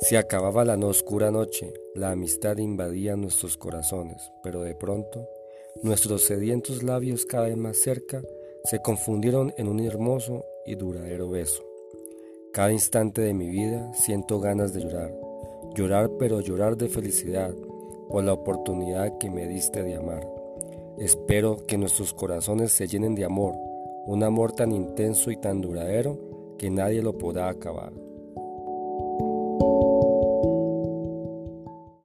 Se acababa la no oscura noche, la amistad invadía nuestros corazones, pero de pronto nuestros sedientos labios cada vez más cerca se confundieron en un hermoso y duradero beso. Cada instante de mi vida siento ganas de llorar, llorar pero llorar de felicidad por la oportunidad que me diste de amar. Espero que nuestros corazones se llenen de amor, un amor tan intenso y tan duradero que nadie lo podrá acabar.